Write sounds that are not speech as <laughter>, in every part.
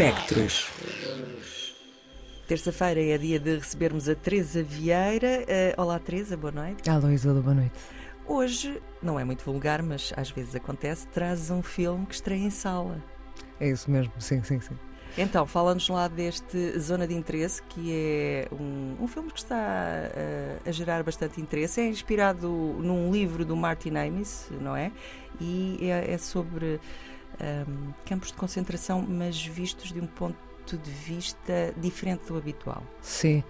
Espectros. Terça-feira é dia de recebermos a Teresa Vieira. Uh, olá, Teresa, boa noite. Alô, Isolda, boa noite. Hoje, não é muito vulgar, mas às vezes acontece, traz um filme que estreia em sala. É isso mesmo, sim, sim, sim. Então, fala-nos lá deste Zona de Interesse, que é um, um filme que está a, a, gerar bastante interesse. É inspirado num livro do Martin Amis, não é? E é, é sobre um, campos de concentração, mas vistos de um ponto de vista diferente do habitual. Sim.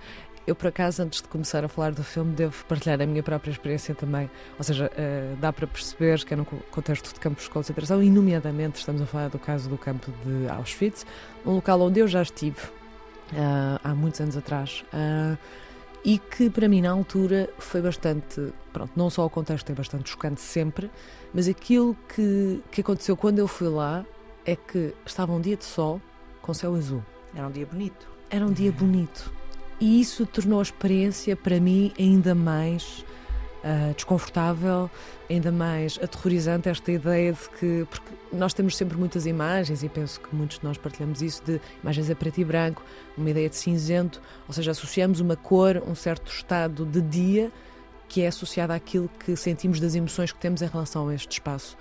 Eu, por acaso, antes de começar a falar do filme, devo partilhar a minha própria experiência também. Ou seja, uh, dá para perceber que é num contexto de campos de concentração, e, nomeadamente, estamos a falar do caso do campo de Auschwitz, um local onde eu já estive uh, há muitos anos atrás. Uh, e que para mim na altura foi bastante, pronto, não só o contexto é bastante chocante sempre, mas aquilo que, que aconteceu quando eu fui lá é que estava um dia de sol com céu azul. Era um dia bonito. Era um dia bonito. E isso tornou a experiência para mim ainda mais uh, desconfortável, ainda mais aterrorizante esta ideia de que porque nós temos sempre muitas imagens e penso que muitos de nós partilhamos isso de imagens a preto e branco, uma ideia de cinzento, ou seja, associamos uma cor, um certo estado de dia que é associado àquilo que sentimos das emoções que temos em relação a este espaço.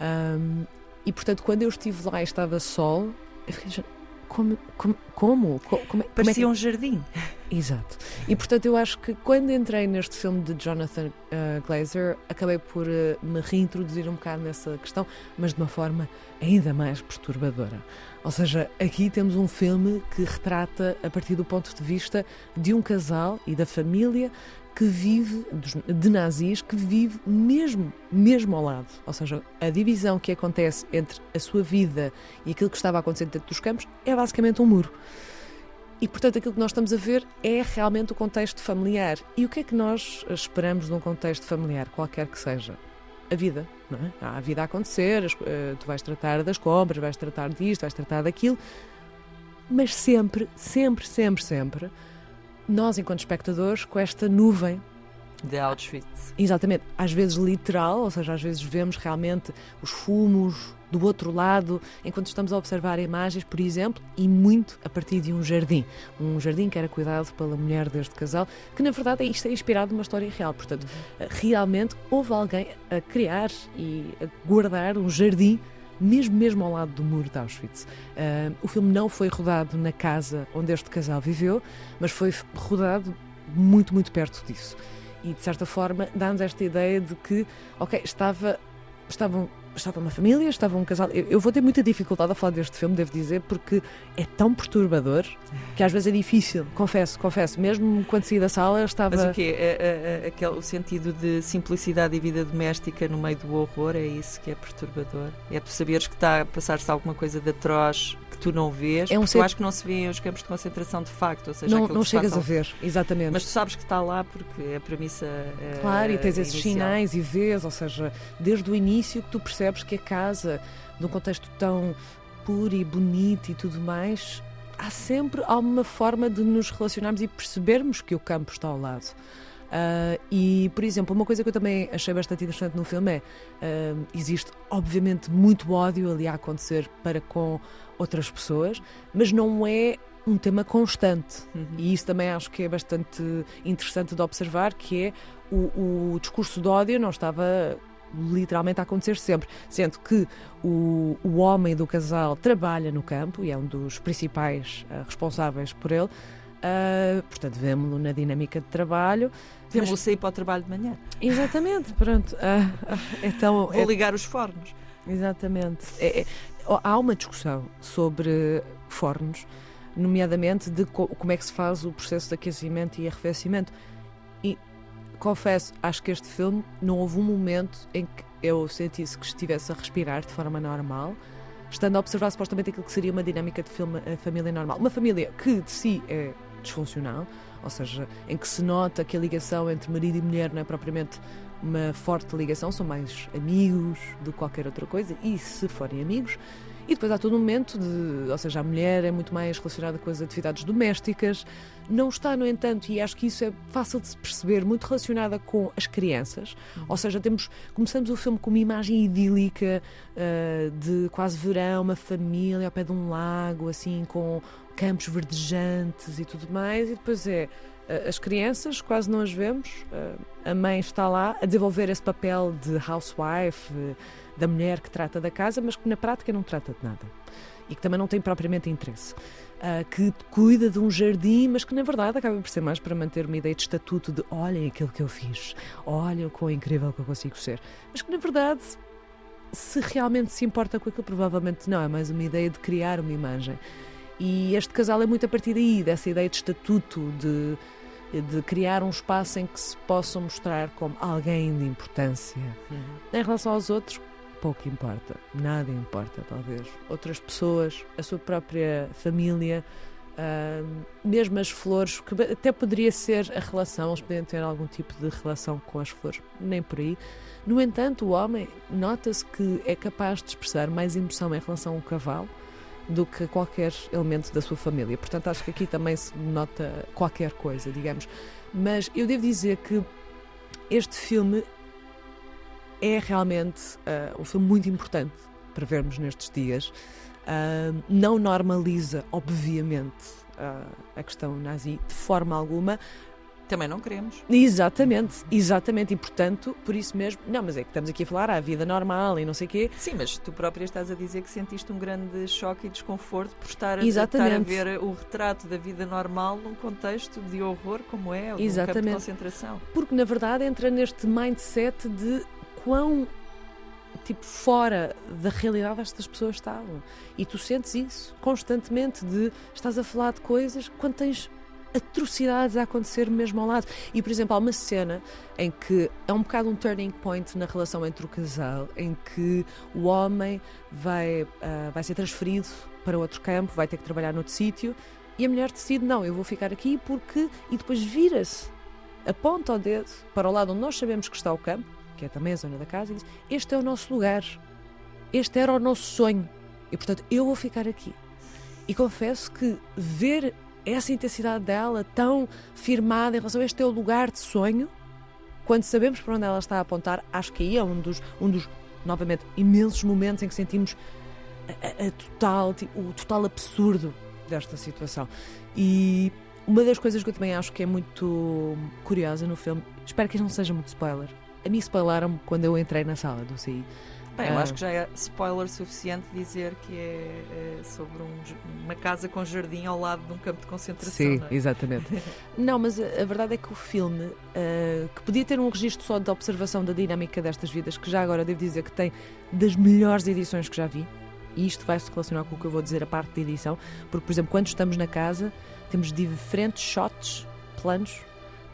Um, e portanto, quando eu estive lá e estava sol, eu fiquei, como? Como? como? como é, Parecia é que... um jardim. Exato. E portanto eu acho que quando entrei neste filme de Jonathan uh, Glazer, acabei por uh, me reintroduzir um bocado nessa questão, mas de uma forma ainda mais perturbadora. Ou seja, aqui temos um filme que retrata, a partir do ponto de vista de um casal e da família que vive, de nazis, que vive mesmo, mesmo ao lado. Ou seja, a divisão que acontece entre a sua vida e aquilo que estava acontecendo dentro dos campos é basicamente um muro. E, portanto, aquilo que nós estamos a ver é realmente o contexto familiar. E o que é que nós esperamos num contexto familiar, qualquer que seja? A vida, não é? Há a vida a acontecer, eh, tu vais tratar das compras, vais tratar disto, vais tratar daquilo, mas sempre, sempre, sempre, sempre nós, enquanto espectadores, com esta nuvem de Auschwitz. Exatamente, às vezes literal, ou seja, às vezes vemos realmente os fumos do outro lado, enquanto estamos a observar imagens, por exemplo, e muito a partir de um jardim. Um jardim que era cuidado pela mulher deste casal, que na verdade isto é inspirado numa história real. Portanto, realmente houve alguém a criar e a guardar um jardim mesmo, mesmo ao lado do muro de Auschwitz. Uh, o filme não foi rodado na casa onde este casal viveu, mas foi rodado muito, muito perto disso. E, de certa forma, dá-nos esta ideia de que, ok, estava, estavam estava uma família, estava um casal. Eu, eu, vou ter muita dificuldade a falar deste filme, devo dizer, porque é tão perturbador que às vezes é difícil, confesso, confesso. Mesmo quando saí da sala, estava. Mas o quê? É, é, é, aquele, o sentido de simplicidade e vida doméstica no meio do horror é isso que é perturbador? É tu saberes que está a passar-se alguma coisa de atroz que tu não vês, é um ser... eu acho que não se vê os campos de concentração de facto, ou seja, não, não chegas a ver, exatamente. Mas tu sabes que está lá porque é a premissa. É, claro, e tens esses sinais e vês, ou seja, desde o início que tu percebes que a casa, num contexto tão puro e bonito e tudo mais, há sempre alguma forma de nos relacionarmos e percebermos que o campo está ao lado. Uh, e, por exemplo, uma coisa que eu também achei bastante interessante no filme é uh, existe, obviamente, muito ódio ali a acontecer para com outras pessoas, mas não é um tema constante. Uhum. E isso também acho que é bastante interessante de observar, que é o, o discurso de ódio não estava literalmente a acontecer sempre, sendo que o, o homem do casal trabalha no campo e é um dos principais uh, responsáveis por ele. Uh, portanto, vemos-lo na dinâmica de trabalho. Vemos-lo mas... sair para o trabalho de manhã. Exatamente, pronto. Uh, então, Vou é... ligar os fornos. Exatamente. É, é, há uma discussão sobre fornos, nomeadamente de co como é que se faz o processo de aquecimento e arrefecimento. E confesso, acho que este filme não houve um momento em que eu sentisse que estivesse a respirar de forma normal estando a observar supostamente aquilo que seria uma dinâmica de filme, a família normal. Uma família que de si é disfuncional, ou seja, em que se nota que a ligação entre marido e mulher não é propriamente uma forte ligação, são mais amigos do que qualquer outra coisa, e se forem amigos, E depois há todo um momento de, ou seja, a mulher é muito mais relacionada com as atividades domésticas, não está, no entanto, e acho que isso é fácil de se perceber, muito relacionada com as crianças. Uhum. Ou seja, temos, começamos o filme com uma imagem idílica uh, de quase verão, uma família ao pé de um lago, assim, com campos verdejantes e tudo mais, e depois é as crianças, quase não as vemos, uh, a mãe está lá a desenvolver esse papel de housewife, da mulher que trata da casa, mas que na prática não trata de nada e que também não tem propriamente interesse que cuida de um jardim, mas que na verdade acaba por ser mais para manter uma ideia de estatuto de olhem aquilo que eu fiz, olhem o quão incrível que eu consigo ser. Mas que na verdade, se realmente se importa com aquilo, provavelmente não, é mais uma ideia de criar uma imagem. E este casal é muito a partir daí, dessa ideia de estatuto, de, de criar um espaço em que se possam mostrar como alguém de importância. Uhum. Em relação aos outros, pouco importa, nada importa, talvez. Outras pessoas, a sua própria família, uh, mesmo as flores, que até poderia ser a relação, eles poderiam ter algum tipo de relação com as flores, nem por aí. No entanto, o homem nota-se que é capaz de expressar mais emoção em relação ao cavalo do que qualquer elemento da sua família. Portanto, acho que aqui também se nota qualquer coisa, digamos. Mas eu devo dizer que este filme é realmente uh, um filme muito importante para vermos nestes dias. Uh, não normaliza, obviamente, uh, a questão nazi de forma alguma. Também não queremos. Exatamente, exatamente. E portanto, por isso mesmo. Não, mas é que estamos aqui a falar à vida normal e não sei o quê. Sim, mas tu própria estás a dizer que sentiste um grande choque e desconforto por estar a, estar a ver o retrato da vida normal num contexto de horror como é, o campo de concentração. Porque na verdade entra neste mindset de quão tipo fora da realidade estas pessoas estavam. E tu sentes isso constantemente de estás a falar de coisas quando tens atrocidades a acontecer mesmo ao lado. E, por exemplo, há uma cena em que é um bocado um turning point na relação entre o casal, em que o homem vai, uh, vai ser transferido para outro campo, vai ter que trabalhar noutro sítio, e a mulher decide, não, eu vou ficar aqui porque... E depois vira-se, aponta o dedo para o lado onde nós sabemos que está o campo, que é também a zona da casa, e diz: Este é o nosso lugar, este era o nosso sonho, e portanto eu vou ficar aqui. E confesso que ver essa intensidade dela tão firmada em relação a este o lugar de sonho, quando sabemos para onde ela está a apontar, acho que aí é um dos, um dos novamente, imensos momentos em que sentimos a, a, total, o total absurdo desta situação. E uma das coisas que eu também acho que é muito curiosa no filme, espero que não seja muito spoiler, a mim spoilaram-me quando eu entrei na sala do CI. Bem, eu acho que já é spoiler suficiente dizer que é, é sobre um, uma casa com jardim ao lado de um campo de concentração. Sim, é? exatamente. <laughs> não, mas a, a, verdade é que o filme, uh, que podia ter um registro só de observação da dinâmica destas vidas, que já agora devo dizer que tem das melhores edições que já vi, e isto vai se relacionar com o que eu vou dizer a parte de edição, porque, por exemplo, quando estamos na casa, temos diferentes shots, planos,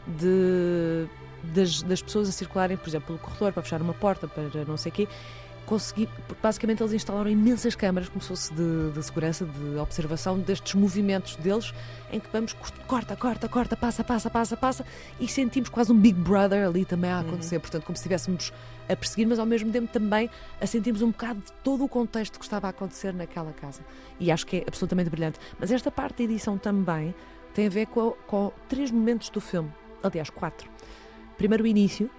de das, das pessoas a circularem, por exemplo, pelo corredor para fechar uma porta, para não sei o quê, consegui, basicamente eles instalaram imensas câmaras, como se fosse de, de, segurança, de observação destes movimentos deles, em que vamos corta, corta, corta, passa, passa, passa, passa, e sentimos quase um Big Brother ali também a acontecer, uhum. portanto, como se estivéssemos a perseguir, mas ao mesmo tempo também a sentirmos um bocado de todo o contexto que estava a acontecer naquela casa. E acho que é absolutamente brilhante. Mas esta parte da edição também tem a ver com, com três momentos do filme, aliás, quatro. Primeiro, o início.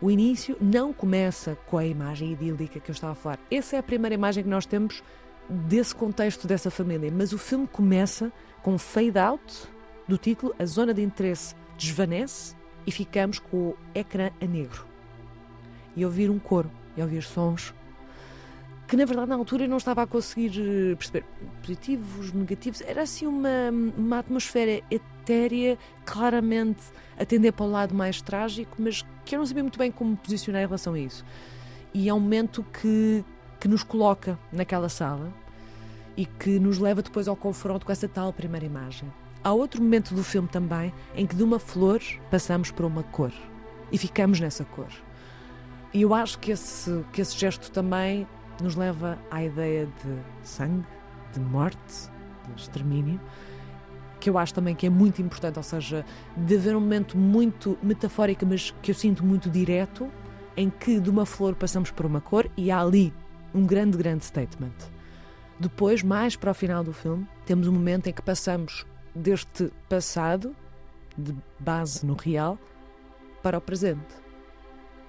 O início não começa com a imagem idílica que eu estava a falar. Essa é a primeira imagem que nós temos desse contexto dessa família. Mas o filme começa com um fade out do título, a zona de interesse desvanece e ficamos com o ecrã a negro. E ouvir um coro, e ouvir sons que na verdade na altura eu não estava a conseguir eh, perceber positivos, negativos, era assim uma, uma atmosfera etérea, claramente a tender para o lado mais trágico, mas que eu não sabia muito bem como posicionar em relação a isso. E é um momento que, que nos coloca naquela sala e que nos leva depois ao confronto com essa tal primeira imagem. Há outro momento do filme também em que de uma flor passamos para uma cor e ficamos nessa cor. E eu acho que esse, que esse gesto também nos leva à ideia de sangue, de morte, de extermínio, que eu acho também que é muito importante, ou seja, de haver um momento muito metafórico, mas que eu sinto muito direto, em que de uma flor passamos por uma cor e há ali um grande, grande statement. Depois, mais para o final do filme, temos um momento em que passamos deste passado, de base no real, para o presente.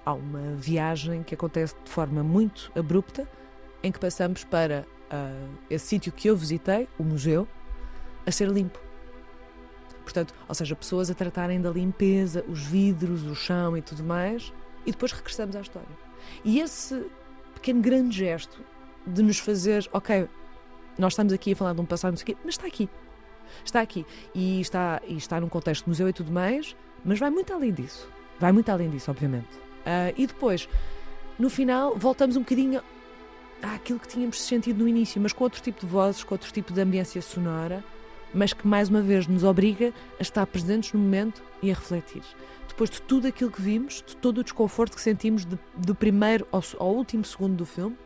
Há uma viagem que acontece de forma muito abrupta, em que passamos para uh, esse sítio que eu visitei, o museu, a ser limpo. Portanto, ou seja, pessoas a tratarem da limpeza, os vidros, o chão e tudo mais, e depois regressamos à história. E esse pequeno grande gesto de nos fazer, ok, nós estamos aqui a falar de um passado, não mas está aqui. Está aqui. E está, e está num contexto de museu e tudo mais, mas vai muito além disso. Vai muito além disso, obviamente. Uh, e depois, no final, voltamos um bocadinho àquilo que tínhamos sentido no início, mas com outro tipo de vozes, com outro tipo de ambiência sonora, mas que mais uma vez nos obriga a estar presentes no momento e a refletir. Depois de tudo aquilo que vimos, de todo o desconforto que sentimos de, do primeiro ao, ao último segundo do filme,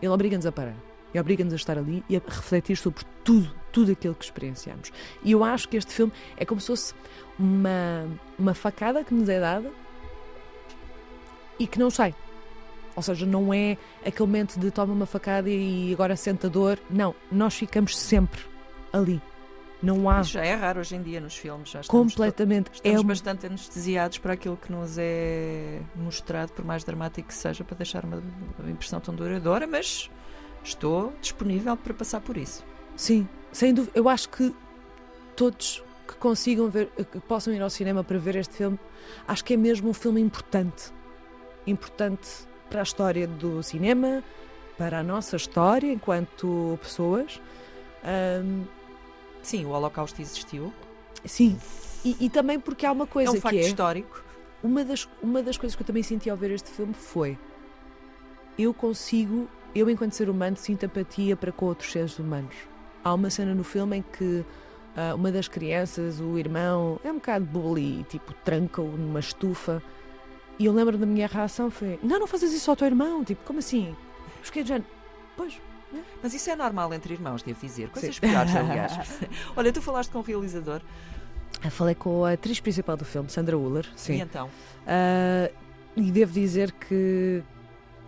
ele obriga-nos a parar e obriga-nos a estar ali e a refletir sobre tudo, tudo aquilo que experienciamos. E eu acho que este filme é como se fosse uma, uma facada que nos é dada e que não sai. Ou seja, não é aquele momento de toma uma facada e agora senta dor. Não, nós ficamos sempre ali. Não há. Isso já é raro hoje em dia nos filmes. Já estamos Completamente. Estamos é bastante anestesiados para aquilo que nos é mostrado, por mais dramático que seja, para deixar uma impressão tão duradoura, mas estou disponível para passar por isso. Sim, sem dúvida. Eu acho que todos que consigam ver, que possam ir ao cinema para ver este filme, acho que é mesmo um filme importante. Importante para a história do cinema, para a nossa história enquanto pessoas. Um, Sim, o Holocausto existiu. Sim, e, e, também porque há uma coisa é um facto que é. histórico. Uma das, uma das coisas que eu também senti ao ver este filme foi. Eu consigo, eu enquanto ser humano, sinto empatia para com outros seres humanos. Há uma cena no filme em que uh, uma das crianças, o irmão, é um bocado bully, tipo, tranca-o numa estufa. E eu lembro da minha reação foi: Não, não fazes isso ao teu irmão. Tipo, como assim? Fiquei de género, pois, mas isso é normal entre irmãos, devo dizer. Coisas piores, <laughs> aliás. Olha, tu falaste com o realizador. Eu falei com a atriz principal do filme, Sandra Uller. Sim. E então? Uh, e devo dizer que,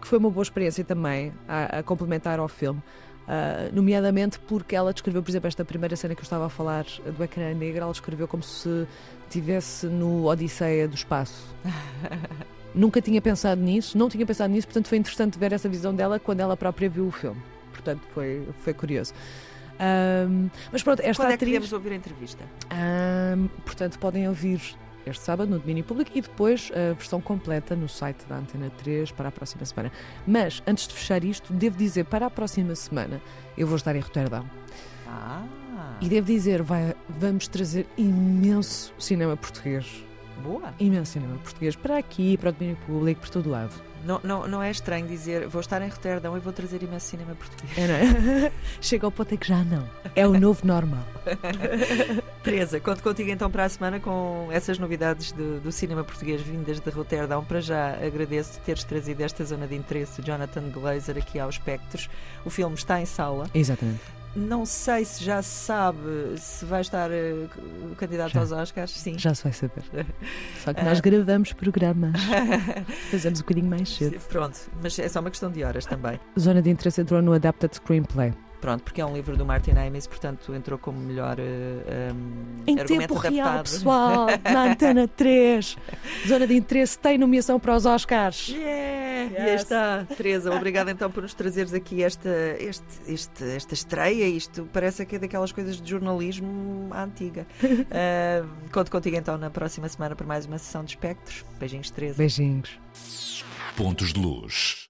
que foi uma boa experiência também a, a complementar ao filme. Uh, nomeadamente porque ela descreveu, por exemplo, esta primeira cena que eu estava a falar do ecrã negro, ela descreveu como se estivesse no Odisseia do Espaço. <laughs> Nunca tinha pensado nisso, não tinha pensado nisso, portanto foi interessante ver essa visão dela quando ela própria viu o filme portanto foi, foi curioso. Um, mas pronto, esta Quando é atriz. podemos ouvir a entrevista? Um, portanto, podem ouvir este sábado no domínio público e depois a versão completa no site da Antena 3 para a próxima semana. Mas, antes de fechar isto, devo dizer, para a próxima semana eu vou estar em Roterdão. Ah. E devo dizer, vai, vamos trazer imenso cinema português. Boa. Imenso cinema português para aqui, para o domínio público, por todo lado. Não, não, não é estranho dizer vou estar em Roterdão e vou trazer imenso cinema português. É, é? <laughs> Chega ao ponto em que já não. É o novo normal. <laughs> Teresa, conto contigo então para a semana com essas novidades do, do cinema português vindas de Roterdão. Para já agradeço teres trazido esta zona de interesse, Jonathan Glazer, aqui aos Espectros. O filme está em sala. Exatamente. Não sei se já se sabe se vai estar uh, candidato já. aos Oscars. Sim. Já se vai saber. <laughs> Só que nós uh... gravamos programas. <laughs> Fazemos um bocadinho mais cedo. Pronto, mas é só uma questão de horas também. Zona de interesse entrou no Adapted Screenplay. Pronto, porque é um livro do Martin Amis, portanto entrou como melhor uh, um, em tempo adaptado. real, pessoal, na <laughs> Antena 3. Zona de interesse tem nomeação para os Oscars. Yeah! Yes. E aí está, Teresa, obrigada então por nos trazeres aqui esta, este, este, esta estreia. Isto parece que é daquelas coisas de jornalismo à antiga. Uh, <laughs> conto contigo então na próxima semana para mais uma sessão de espectros. Beijinhos, Teresa. Beijinhos. Pontos de luz.